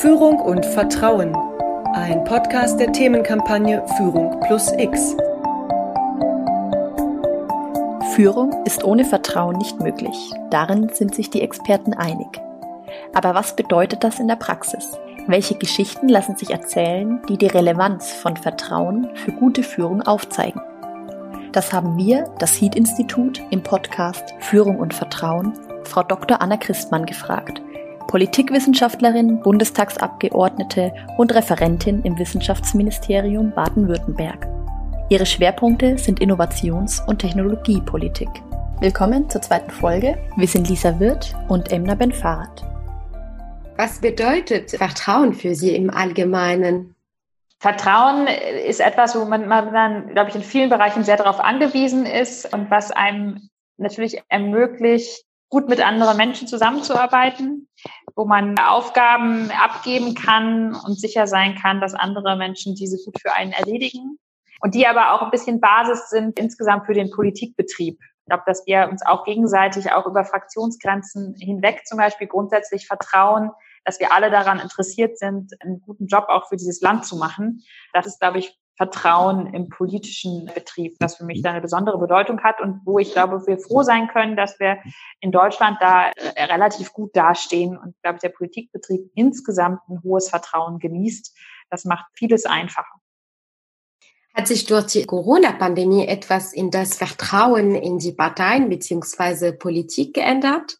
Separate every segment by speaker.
Speaker 1: Führung und Vertrauen. Ein Podcast der Themenkampagne Führung plus X.
Speaker 2: Führung ist ohne Vertrauen nicht möglich. Darin sind sich die Experten einig. Aber was bedeutet das in der Praxis? Welche Geschichten lassen sich erzählen, die die Relevanz von Vertrauen für gute Führung aufzeigen? Das haben wir, das HEAT-Institut, im Podcast Führung und Vertrauen, Frau Dr. Anna Christmann gefragt. Politikwissenschaftlerin, Bundestagsabgeordnete und Referentin im Wissenschaftsministerium Baden-Württemberg. Ihre Schwerpunkte sind Innovations- und Technologiepolitik. Willkommen zur zweiten Folge. Wir sind Lisa Wirth und Emna Benfarat.
Speaker 3: Was bedeutet Vertrauen für Sie im Allgemeinen?
Speaker 4: Vertrauen ist etwas, wo man, man dann, glaube ich, in vielen Bereichen sehr darauf angewiesen ist und was einem natürlich ermöglicht, gut mit anderen Menschen zusammenzuarbeiten, wo man Aufgaben abgeben kann und sicher sein kann, dass andere Menschen diese gut für einen erledigen und die aber auch ein bisschen Basis sind insgesamt für den Politikbetrieb. Ich glaube, dass wir uns auch gegenseitig auch über Fraktionsgrenzen hinweg zum Beispiel grundsätzlich vertrauen, dass wir alle daran interessiert sind, einen guten Job auch für dieses Land zu machen. Das ist, glaube ich, Vertrauen im politischen Betrieb, das für mich da eine besondere Bedeutung hat und wo ich glaube, wir froh sein können, dass wir in Deutschland da äh, relativ gut dastehen und glaube, der Politikbetrieb insgesamt ein hohes Vertrauen genießt. Das macht vieles einfacher.
Speaker 3: Hat sich durch die Corona-Pandemie etwas in das Vertrauen in die Parteien beziehungsweise Politik geändert?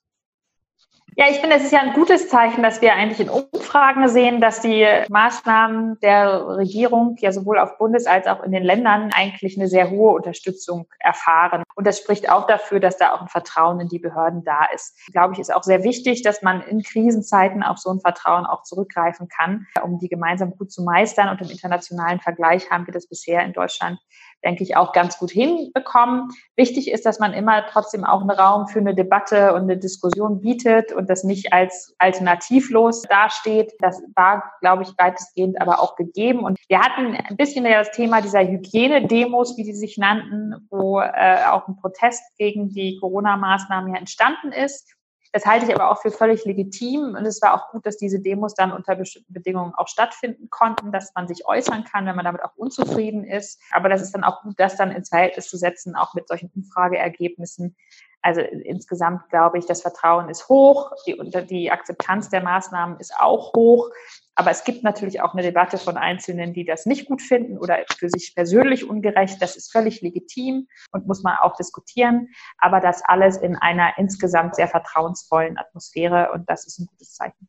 Speaker 4: Ja, ich finde, es ist ja ein gutes Zeichen, dass wir eigentlich in Umfragen sehen, dass die Maßnahmen der Regierung ja sowohl auf Bundes- als auch in den Ländern eigentlich eine sehr hohe Unterstützung erfahren. Und das spricht auch dafür, dass da auch ein Vertrauen in die Behörden da ist. Glaube ich, ist auch sehr wichtig, dass man in Krisenzeiten auf so ein Vertrauen auch zurückgreifen kann, um die gemeinsam gut zu meistern. Und im internationalen Vergleich haben wir das bisher in Deutschland denke ich, auch ganz gut hinbekommen. Wichtig ist, dass man immer trotzdem auch einen Raum für eine Debatte und eine Diskussion bietet und das nicht als alternativlos dasteht. Das war, glaube ich, weitestgehend aber auch gegeben. Und wir hatten ein bisschen das Thema dieser Hygienedemos, wie die sich nannten, wo äh, auch ein Protest gegen die Corona-Maßnahmen ja entstanden ist. Das halte ich aber auch für völlig legitim. Und es war auch gut, dass diese Demos dann unter bestimmten Bedingungen auch stattfinden konnten, dass man sich äußern kann, wenn man damit auch unzufrieden ist. Aber das ist dann auch gut, das dann ins Verhältnis zu setzen, auch mit solchen Umfrageergebnissen. Also insgesamt glaube ich, das Vertrauen ist hoch, die, die Akzeptanz der Maßnahmen ist auch hoch. Aber es gibt natürlich auch eine Debatte von Einzelnen, die das nicht gut finden oder für sich persönlich ungerecht. Das ist völlig legitim und muss man auch diskutieren. Aber das alles in einer insgesamt sehr vertrauensvollen Atmosphäre und das ist ein gutes Zeichen.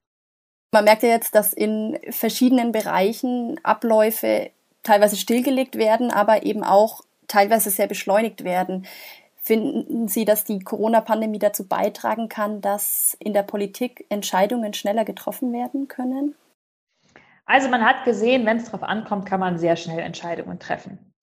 Speaker 2: Man merkt ja jetzt, dass in verschiedenen Bereichen Abläufe teilweise stillgelegt werden, aber eben auch teilweise sehr beschleunigt werden. Finden Sie, dass die Corona-Pandemie dazu beitragen kann, dass in der Politik Entscheidungen schneller getroffen werden können?
Speaker 4: Also man hat gesehen, wenn es darauf ankommt, kann man sehr schnell Entscheidungen treffen.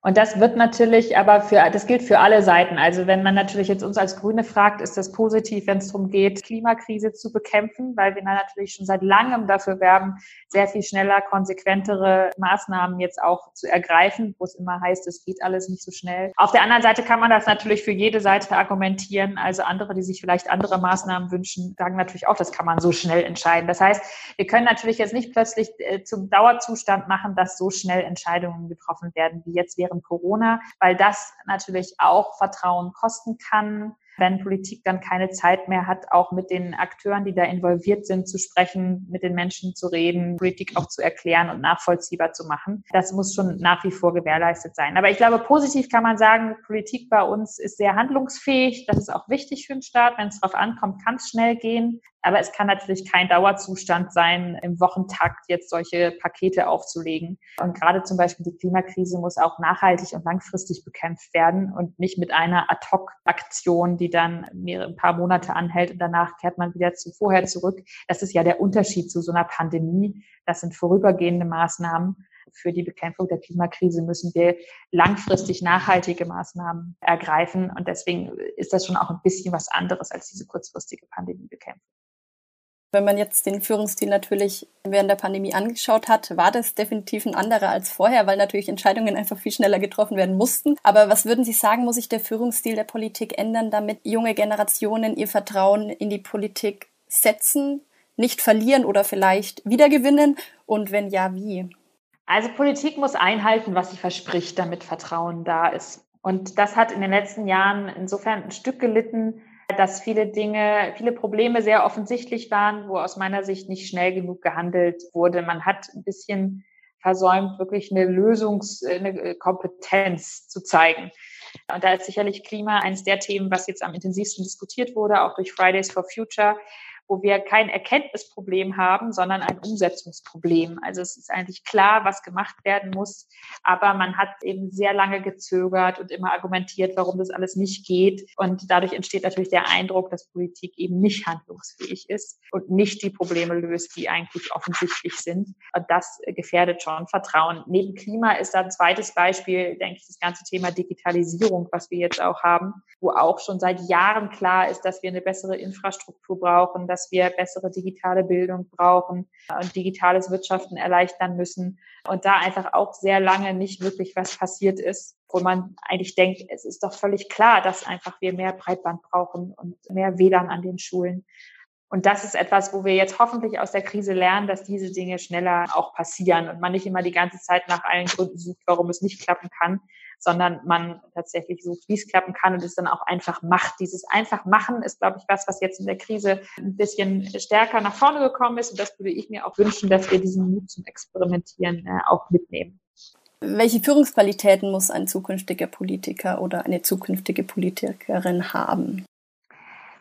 Speaker 4: Und das wird natürlich aber für, das gilt für alle Seiten. Also wenn man natürlich jetzt uns als Grüne fragt, ist das positiv, wenn es darum geht, Klimakrise zu bekämpfen, weil wir natürlich schon seit langem dafür werben, sehr viel schneller, konsequentere Maßnahmen jetzt auch zu ergreifen, wo es immer heißt, es geht alles nicht so schnell. Auf der anderen Seite kann man das natürlich für jede Seite argumentieren. Also andere, die sich vielleicht andere Maßnahmen wünschen, sagen natürlich auch, das kann man so schnell entscheiden. Das heißt, wir können natürlich jetzt nicht plötzlich äh, zum Dauerzustand machen, dass so schnell Entscheidungen getroffen werden, wie jetzt während Corona, weil das natürlich auch Vertrauen kosten kann wenn Politik dann keine Zeit mehr hat, auch mit den Akteuren, die da involviert sind, zu sprechen, mit den Menschen zu reden, Politik auch zu erklären und nachvollziehbar zu machen. Das muss schon nach wie vor gewährleistet sein. Aber ich glaube, positiv kann man sagen, Politik bei uns ist sehr handlungsfähig. Das ist auch wichtig für den Staat. Wenn es darauf ankommt, kann es schnell gehen. Aber es kann natürlich kein Dauerzustand sein, im Wochentakt jetzt solche Pakete aufzulegen. Und gerade zum Beispiel die Klimakrise muss auch nachhaltig und langfristig bekämpft werden und nicht mit einer Ad-Hoc-Aktion, die dann mehrere, ein paar Monate anhält und danach kehrt man wieder zu vorher zurück. Das ist ja der Unterschied zu so einer Pandemie. Das sind vorübergehende Maßnahmen. Für die Bekämpfung der Klimakrise müssen wir langfristig nachhaltige Maßnahmen ergreifen. Und deswegen ist das schon auch ein bisschen was anderes als diese kurzfristige Pandemiebekämpfung.
Speaker 2: Wenn man jetzt den Führungsstil natürlich während der Pandemie angeschaut hat, war das definitiv ein anderer als vorher, weil natürlich Entscheidungen einfach viel schneller getroffen werden mussten. Aber was würden Sie sagen, muss sich der Führungsstil der Politik ändern, damit junge Generationen ihr Vertrauen in die Politik setzen, nicht verlieren oder vielleicht wiedergewinnen? Und wenn ja, wie?
Speaker 4: Also Politik muss einhalten, was sie verspricht, damit Vertrauen da ist. Und das hat in den letzten Jahren insofern ein Stück gelitten, dass viele Dinge, viele Probleme sehr offensichtlich waren, wo aus meiner Sicht nicht schnell genug gehandelt wurde. Man hat ein bisschen versäumt, wirklich eine Lösungs-, eine Kompetenz zu zeigen. Und da ist sicherlich Klima eines der Themen, was jetzt am intensivsten diskutiert wurde, auch durch Fridays for Future, wo wir kein Erkenntnisproblem haben, sondern ein Umsetzungsproblem. Also es ist eigentlich klar, was gemacht werden muss, aber man hat eben sehr lange gezögert und immer argumentiert, warum das alles nicht geht. Und dadurch entsteht natürlich der Eindruck, dass Politik eben nicht handlungsfähig ist und nicht die Probleme löst, die eigentlich offensichtlich sind. Und das gefährdet schon Vertrauen. Neben Klima ist da ein zweites Beispiel, denke ich, das ganze Thema Digitalisierung, was wir jetzt auch haben, wo auch schon seit Jahren klar ist, dass wir eine bessere Infrastruktur brauchen, dass wir bessere digitale Bildung brauchen und digitales Wirtschaften erleichtern müssen. Und da einfach auch sehr lange nicht wirklich was passiert ist, wo man eigentlich denkt, es ist doch völlig klar, dass einfach wir mehr Breitband brauchen und mehr WLAN an den Schulen. Und das ist etwas, wo wir jetzt hoffentlich aus der Krise lernen, dass diese Dinge schneller auch passieren und man nicht immer die ganze Zeit nach allen Gründen sucht, warum es nicht klappen kann, sondern man tatsächlich sucht, wie es klappen kann und es dann auch einfach macht. Dieses einfach machen ist, glaube ich, was, was jetzt in der Krise ein bisschen stärker nach vorne gekommen ist. Und das würde ich mir auch wünschen, dass wir diesen Mut zum Experimentieren äh, auch mitnehmen.
Speaker 2: Welche Führungsqualitäten muss ein zukünftiger Politiker oder eine zukünftige Politikerin haben?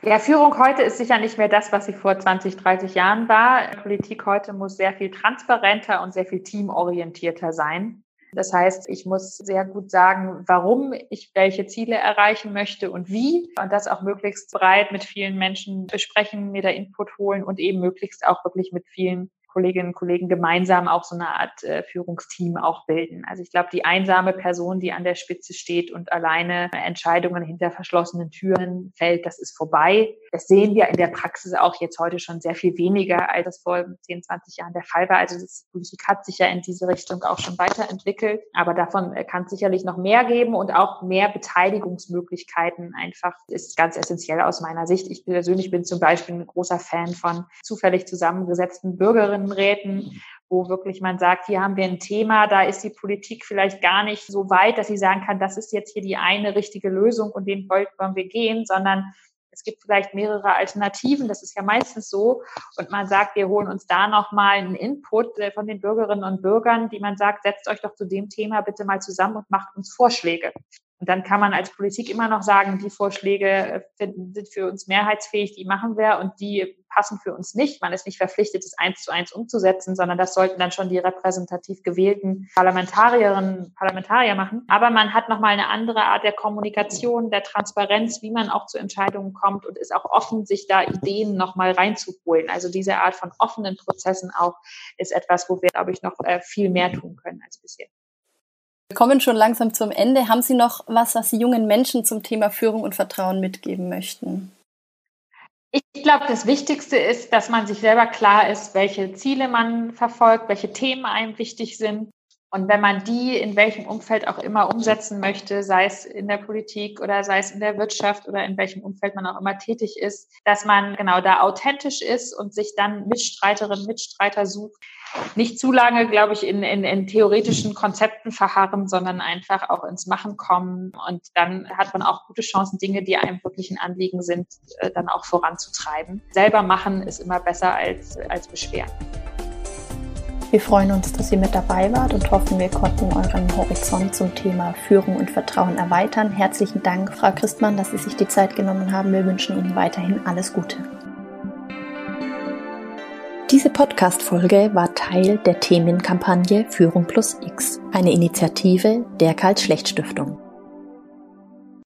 Speaker 4: Ja, Führung heute ist sicher nicht mehr das, was sie vor 20, 30 Jahren war. Politik heute muss sehr viel transparenter und sehr viel teamorientierter sein. Das heißt, ich muss sehr gut sagen, warum ich welche Ziele erreichen möchte und wie und das auch möglichst breit mit vielen Menschen besprechen, mir da Input holen und eben möglichst auch wirklich mit vielen Kolleginnen und Kollegen gemeinsam auch so eine Art äh, Führungsteam auch bilden. Also ich glaube, die einsame Person, die an der Spitze steht und alleine Entscheidungen hinter verschlossenen Türen fällt, das ist vorbei. Das sehen wir in der Praxis auch jetzt heute schon sehr viel weniger, als das vor 10, 20 Jahren der Fall war. Also die Politik hat sich ja in diese Richtung auch schon weiterentwickelt. Aber davon äh, kann es sicherlich noch mehr geben und auch mehr Beteiligungsmöglichkeiten einfach ist ganz essentiell aus meiner Sicht. Ich persönlich bin zum Beispiel ein großer Fan von zufällig zusammengesetzten Bürgerinnen Räten, wo wirklich man sagt, hier haben wir ein Thema, da ist die Politik vielleicht gar nicht so weit, dass sie sagen kann, das ist jetzt hier die eine richtige Lösung und den wollen wir gehen, sondern es gibt vielleicht mehrere Alternativen, das ist ja meistens so. Und man sagt, wir holen uns da nochmal einen Input äh, von den Bürgerinnen und Bürgern, die man sagt, setzt euch doch zu dem Thema bitte mal zusammen und macht uns Vorschläge. Und dann kann man als Politik immer noch sagen, die Vorschläge äh, sind für uns mehrheitsfähig, die machen wir und die passen für uns nicht. Man ist nicht verpflichtet, es eins zu eins umzusetzen, sondern das sollten dann schon die repräsentativ gewählten Parlamentarierinnen, Parlamentarier machen. Aber man hat nochmal eine andere Art der Kommunikation, der Transparenz, wie man auch zu Entscheidungen kommt und ist auch offen, sich da Ideen nochmal reinzuholen. Also diese Art von offenen Prozessen auch ist etwas, wo wir, glaube ich, noch äh, viel mehr tun können als bisher.
Speaker 2: Wir kommen schon langsam zum Ende. Haben Sie noch was, was Sie jungen Menschen zum Thema Führung und Vertrauen mitgeben möchten?
Speaker 4: Ich glaube, das Wichtigste ist, dass man sich selber klar ist, welche Ziele man verfolgt, welche Themen einem wichtig sind. Und wenn man die in welchem Umfeld auch immer umsetzen möchte, sei es in der Politik oder sei es in der Wirtschaft oder in welchem Umfeld man auch immer tätig ist, dass man genau da authentisch ist und sich dann Mitstreiterinnen, Mitstreiter sucht, nicht zu lange, glaube ich, in, in, in theoretischen Konzepten verharren, sondern einfach auch ins Machen kommen. Und dann hat man auch gute Chancen, Dinge, die einem wirklich ein Anliegen sind, äh, dann auch voranzutreiben. Selber machen ist immer besser als, als beschweren.
Speaker 2: Wir freuen uns, dass ihr mit dabei wart und hoffen, wir konnten euren Horizont zum Thema Führung und Vertrauen erweitern. Herzlichen Dank, Frau Christmann, dass Sie sich die Zeit genommen haben. Wir wünschen Ihnen weiterhin alles Gute. Diese Podcast-Folge war Teil der Themenkampagne Führung plus X, eine Initiative der Karl-Schlecht-Stiftung.